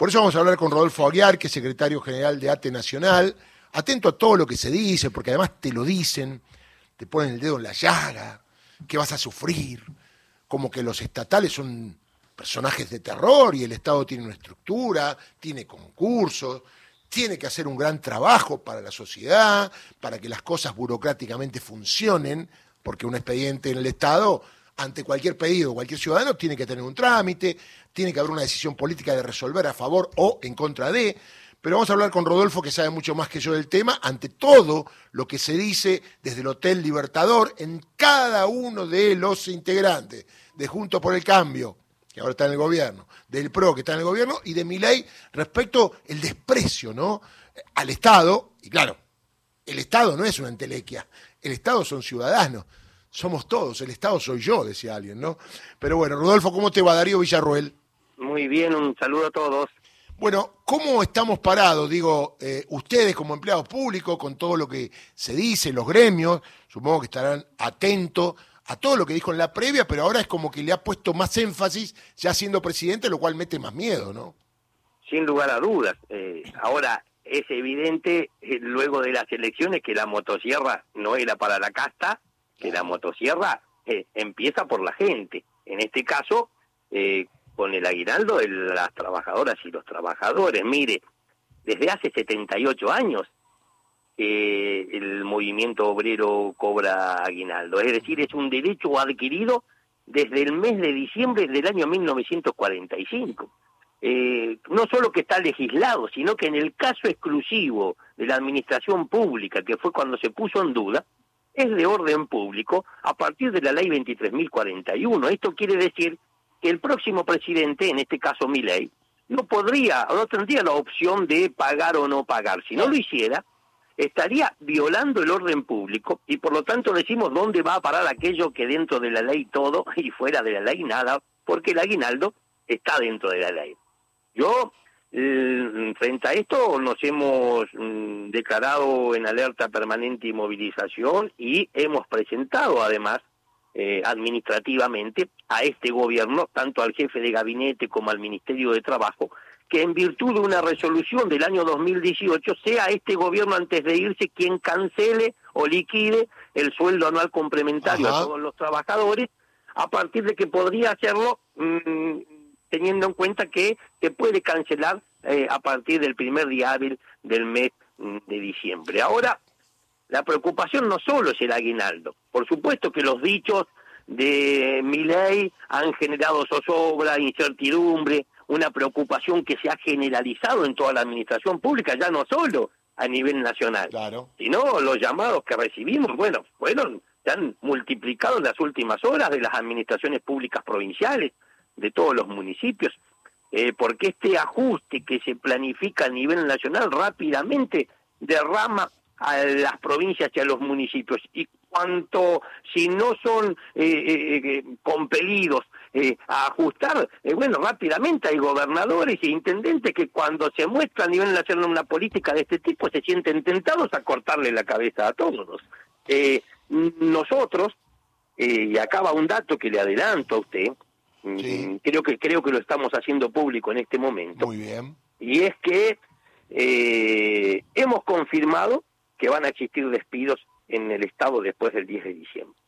Por eso vamos a hablar con Rodolfo Aguiar, que es secretario general de ATE Nacional, atento a todo lo que se dice, porque además te lo dicen, te ponen el dedo en la llaga, que vas a sufrir, como que los estatales son personajes de terror y el Estado tiene una estructura, tiene concursos, tiene que hacer un gran trabajo para la sociedad, para que las cosas burocráticamente funcionen, porque un expediente en el Estado, ante cualquier pedido, cualquier ciudadano, tiene que tener un trámite, tiene que haber una decisión política de resolver a favor o en contra de. Pero vamos a hablar con Rodolfo, que sabe mucho más que yo del tema, ante todo lo que se dice desde el Hotel Libertador en cada uno de los integrantes de Juntos por el Cambio, que ahora está en el gobierno, del PRO, que está en el gobierno, y de mi ley respecto el desprecio ¿no? al Estado. Y claro, el Estado no es una entelequia, el Estado son ciudadanos, somos todos, el Estado soy yo, decía alguien, ¿no? Pero bueno, Rodolfo, ¿cómo te va Darío Villarruel? Muy bien, un saludo a todos. Bueno, ¿cómo estamos parados? Digo, eh, ustedes como empleados públicos, con todo lo que se dice, los gremios, supongo que estarán atentos a todo lo que dijo en la previa, pero ahora es como que le ha puesto más énfasis ya siendo presidente, lo cual mete más miedo, ¿no? Sin lugar a dudas. Eh, ahora, es evidente, eh, luego de las elecciones, que la motosierra no era para la casta, que la motosierra empieza por la gente. En este caso, con el aguinaldo de las trabajadoras y los trabajadores. Mire, desde hace 78 años que el movimiento obrero cobra aguinaldo, es decir, es un derecho adquirido desde el mes de diciembre del año 1945. Eh, no solo que está legislado, sino que en el caso exclusivo de la administración pública, que fue cuando se puso en duda, es de orden público a partir de la ley 23.041. Esto quiere decir que el próximo presidente, en este caso Milei, no podría no tendría la opción de pagar o no pagar. Si no lo hiciera, estaría violando el orden público y por lo tanto decimos dónde va a parar aquello que dentro de la ley todo y fuera de la ley nada, porque el aguinaldo está dentro de la ley. Yo, frente a esto, nos hemos mm, declarado en alerta permanente y movilización y hemos presentado además eh, administrativamente a este gobierno, tanto al jefe de gabinete como al Ministerio de Trabajo, que en virtud de una resolución del año 2018 sea este gobierno antes de irse quien cancele o liquide el sueldo anual complementario a todos los trabajadores, a partir de que podría hacerlo mm, teniendo en cuenta que se puede cancelar eh, a partir del primer día hábil del mes mm, de diciembre. Ahora, la preocupación no solo es el aguinaldo. Por supuesto que los dichos de mi ley han generado zozobra, incertidumbre, una preocupación que se ha generalizado en toda la administración pública, ya no solo a nivel nacional, sino los llamados que recibimos, bueno, fueron, se han multiplicado en las últimas horas de las administraciones públicas provinciales, de todos los municipios, eh, porque este ajuste que se planifica a nivel nacional rápidamente derrama a las provincias y a los municipios. Y cuanto, si no son eh, eh, eh compelidos eh, a ajustar, bueno, rápidamente hay gobernadores e intendentes que cuando se muestra a nivel nacional una política de este tipo se sienten tentados a cortarle la cabeza a todos. nosotros, y acaba un dato que le adelanto a usted, mm, creo que creo que lo estamos haciendo público en este momento. Muy bien. Y es que hemos confirmado que van a existir despidos en el Estado después del 10 de diciembre.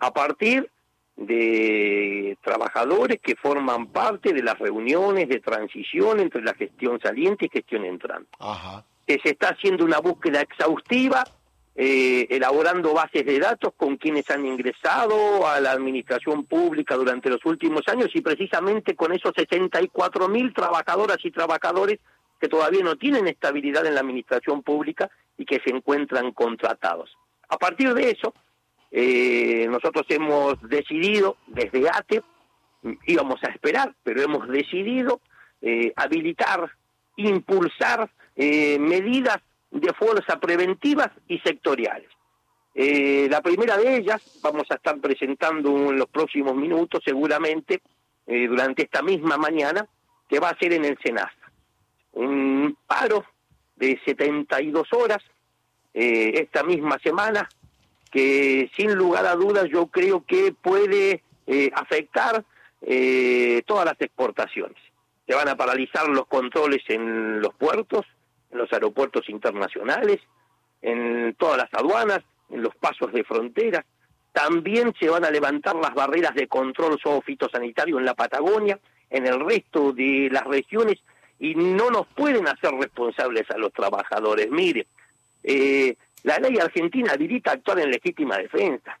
A partir de trabajadores que forman parte de las reuniones de transición entre la gestión saliente y gestión entrante. Que se está haciendo una búsqueda exhaustiva, eh, elaborando bases de datos con quienes han ingresado a la administración pública durante los últimos años y precisamente con esos 64 mil trabajadoras y trabajadores que todavía no tienen estabilidad en la administración pública y que se encuentran contratados. A partir de eso, eh, nosotros hemos decidido desde ATE, íbamos a esperar, pero hemos decidido eh, habilitar, impulsar eh, medidas de fuerza preventivas y sectoriales. la primera de ellas vamos a estar presentando en los próximos minutos, seguramente, durante esta misma mañana, que va a ser en el SENASA un paro de 72 horas eh, esta misma semana, que sin lugar a dudas yo creo que puede eh, afectar eh, todas las exportaciones. se van a paralizar los controles en los puertos, en los aeropuertos internacionales, en todas las aduanas, en los pasos de fronteras. También se van a levantar las barreras de control zoofitosanitario en la Patagonia, en el resto de las regiones, y no nos pueden hacer responsables a los trabajadores. Mire, eh, la ley argentina habilita actuar en legítima defensa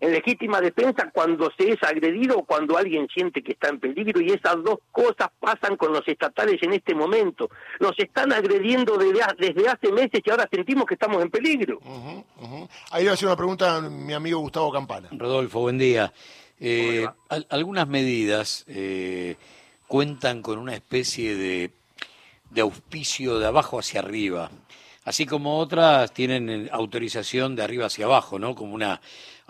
en legítima defensa cuando se es agredido o cuando alguien siente que está en peligro y esas dos cosas pasan con los estatales en este momento. Nos están agrediendo desde, hace meses y ahora sentimos que estamos en peligro. Ahí le voy a hacer una pregunta a mi amigo Gustavo Campana. Rodolfo, buen día. Eh, algunas medidas eh, cuentan con una especie de, de auspicio de abajo hacia arriba así como otras tienen eh, autorización de arriba hacia abajo, ¿no? Como una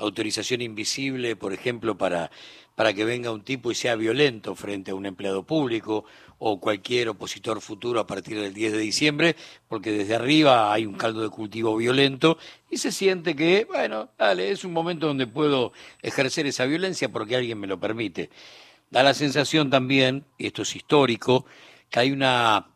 autorización invisible, por ejemplo, para, para que venga un tipo y sea violento frente a un empleado público o cualquier opositor futuro a partir del 10 de diciembre, porque desde arriba hay un caldo de cultivo violento y se siente que, bueno, dale, es un momento donde puedo ejercer esa violencia porque alguien me lo permite. Da la sensación también, y esto es histórico, que hay una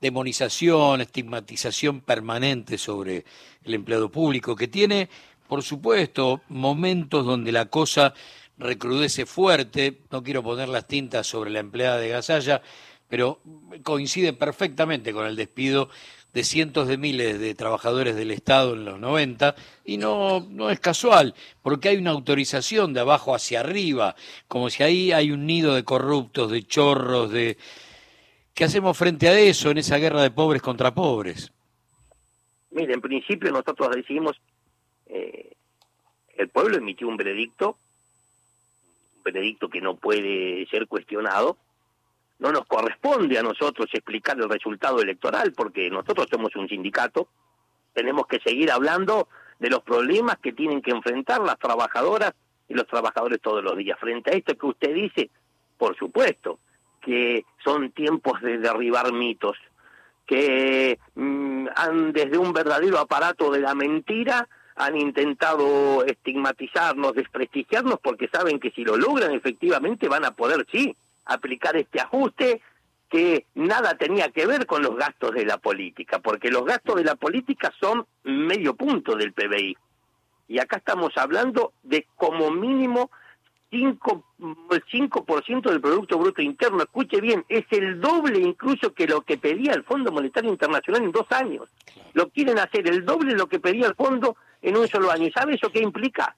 demonización, estigmatización permanente sobre el empleado público, que tiene por supuesto, momentos donde la cosa recrudece fuerte, no quiero poner las tintas sobre la empleada de Gasalla, pero coincide perfectamente con el despido de cientos de miles de trabajadores del Estado en los 90 y no, no es casual, porque hay una autorización de abajo hacia arriba, como si ahí hay un nido de corruptos, de chorros, de... ¿Qué hacemos frente a eso en esa guerra de pobres contra pobres? Mire, en principio nosotros decidimos eh, el pueblo emitió un veredicto, un veredicto que no puede ser cuestionado. No nos corresponde a nosotros explicar el resultado electoral porque nosotros somos un sindicato. Tenemos que seguir hablando de los problemas que tienen que enfrentar las trabajadoras y los trabajadores todos los días. Frente a esto que usted dice, por supuesto, que son tiempos de derribar mitos, que mm, han desde un verdadero aparato de la mentira han intentado estigmatizarnos, desprestigiarnos, porque saben que si lo logran efectivamente van a poder, sí, aplicar este ajuste que nada tenía que ver con los gastos de la política, porque los gastos de la política son medio punto del PBI. Y acá estamos hablando de como mínimo 5, el 5% del Producto Bruto Interno. Escuche bien, es el doble incluso que lo que pedía el Fondo Monetario Internacional en dos años. Lo quieren hacer el doble de lo que pedía el Fondo en un solo año. ¿Y sabe eso qué implica?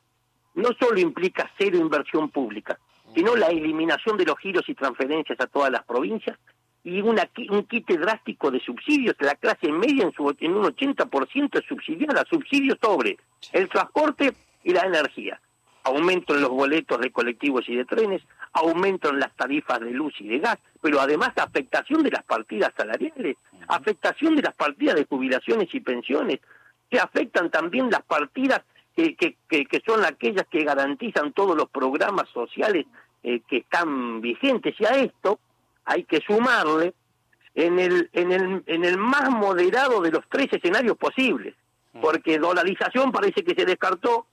No solo implica cero inversión pública, sino la eliminación de los giros y transferencias a todas las provincias y una, un quite drástico de subsidios. La clase media en, su, en un 80% es subsidiada, subsidios sobre el transporte y la energía. Aumento en los boletos de colectivos y de trenes, aumento en las tarifas de luz y de gas, pero además afectación de las partidas salariales, afectación de las partidas de jubilaciones y pensiones, se afectan también las partidas que, que, que, son aquellas que garantizan todos los programas sociales eh, que están vigentes. Y a esto hay que sumarle en el, en el, en el más moderado de los tres escenarios posibles, porque dolarización parece que se descartó,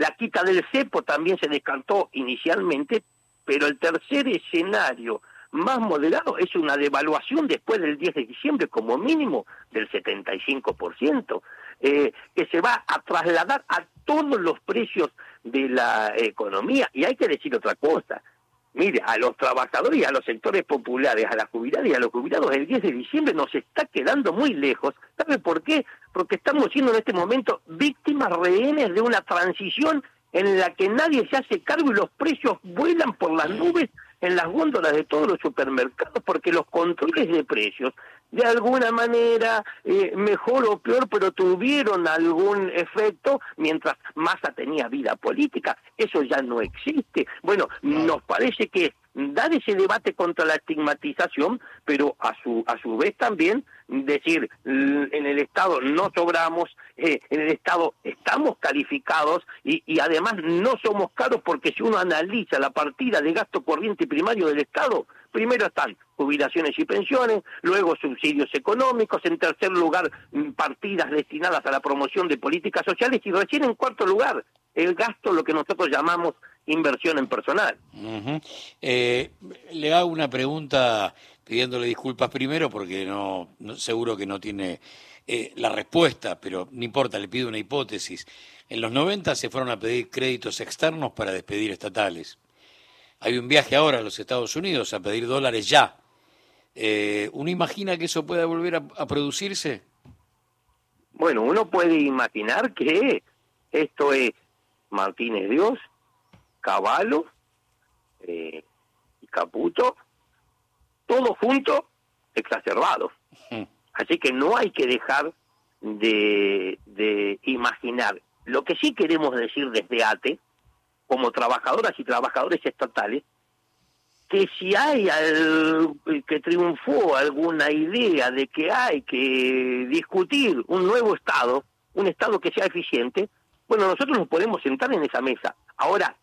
la quita del cepo también se descartó inicialmente, pero el tercer escenario más moderado es una devaluación después del 10 de diciembre como mínimo del 75%, eh, que se va a trasladar a todos los precios de la economía. Y hay que decir otra cosa. Mire, a los trabajadores y a los sectores populares, a las jubiladas y a los jubilados, el 10 de diciembre nos está quedando muy lejos. ¿Sabe por qué? Porque estamos siendo en este momento víctimas rehenes de una transición en la que nadie se hace cargo y los precios vuelan por las nubes en las góndolas de todos los supermercados porque los controles de precios de alguna manera eh, mejor o peor pero tuvieron algún efecto mientras Massa tenía vida política. Eso ya no existe. Bueno nos parece que dar ese debate contra la estigmatización, pero a su, a su vez también decir, en el Estado no sobramos, eh, en el Estado estamos calificados y, y además no somos caros porque si uno analiza la partida de gasto corriente primario del Estado, primero están jubilaciones y pensiones, luego subsidios económicos, en tercer lugar mm, partidas destinadas a la promoción de políticas sociales y recién en cuarto lugar el gasto, lo que nosotros llamamos inversión en personal. Eh, le hago una pregunta pidiéndole disculpas primero porque no, seguro que no tiene eh, la respuesta, pero no importa, le pido una hipótesis. En los 90 se fueron a pedir créditos externos para despedir estatales. Hay un viaje ahora a los Estados Unidos a pedir dólares ya. Eh, ¿Uno imagina que eso pueda volver a, producirse? Bueno, uno puede imaginar que esto es Martínez Dios, Caballo eh, y Caputo, todo junto exacerbado. Hmm. Así que no hay que dejar de, de imaginar. Lo que sí queremos decir desde ATE, como trabajadoras y trabajadores estatales, que si hay que triunfó alguna idea de que hay que discutir un nuevo Estado, un Estado que sea eficiente, bueno, nosotros nos podemos sentar en esa mesa. Ahora,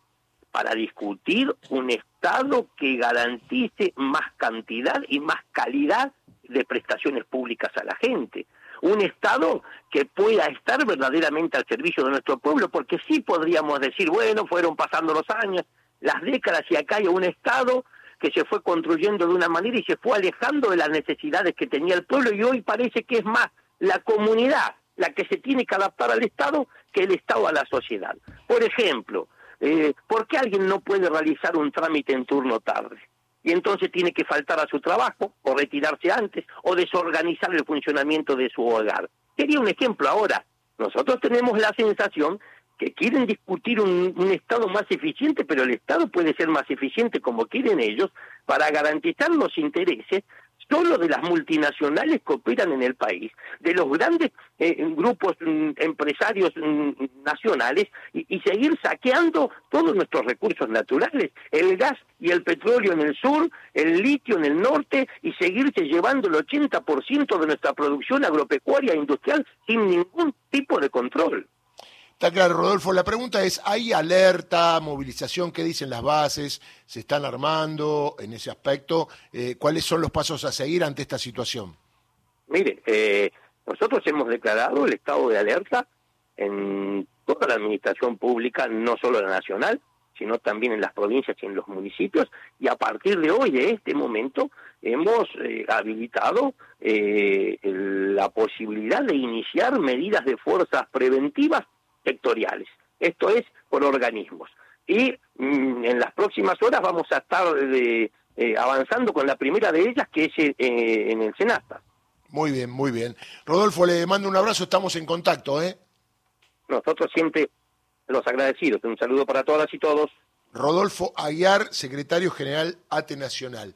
para discutir un Estado que garantice más cantidad y más calidad de prestaciones públicas a la gente. Un Estado que pueda estar verdaderamente al servicio de nuestro pueblo, porque sí podríamos decir, bueno, fueron pasando los años, las décadas y acá hay un Estado que se fue construyendo de una manera y se fue alejando de las necesidades que tenía el pueblo y hoy parece que es más la comunidad la que se tiene que adaptar al Estado que el Estado a la sociedad. Por ejemplo, eh, ¿por qué alguien no puede realizar un trámite en turno tarde? Y entonces tiene que faltar a su trabajo o retirarse antes o desorganizar el funcionamiento de su hogar. Sería un ejemplo ahora. Nosotros tenemos la sensación que quieren discutir un, Estado más eficiente, pero el Estado puede ser más eficiente como quieren ellos para garantizar los intereses solo de las multinacionales que operan en el país, de los grandes eh, grupos mm, empresarios mm, nacionales y, seguir saqueando todos nuestros recursos naturales, el gas y el petróleo en el sur, el litio en el norte y seguirse llevando el 80% de nuestra producción agropecuaria e industrial sin ningún tipo de control. Está claro, Rodolfo. La pregunta es, ¿hay alerta, movilización? ¿Qué dicen las bases? ¿Se están armando en ese aspecto? Eh, ¿Cuáles son los pasos a seguir ante esta situación? Mire, eh, nosotros hemos declarado el estado de alerta en toda la administración pública, no solo la nacional, sino también en las provincias y en los municipios, y a partir de hoy, de este momento, hemos eh, habilitado la posibilidad de iniciar medidas de fuerzas preventivas sectoriales. Esto es por organismos. Y mm, en las próximas horas vamos a estar eh, eh, avanzando con la primera de ellas, que es eh, en el Senasta. Muy bien, muy bien. Rodolfo, le mando un abrazo, estamos en contacto, ¿eh? Nosotros siempre los agradecidos. Un saludo para todas y todos. Rodolfo Aguiar, secretario general ATE Nacional.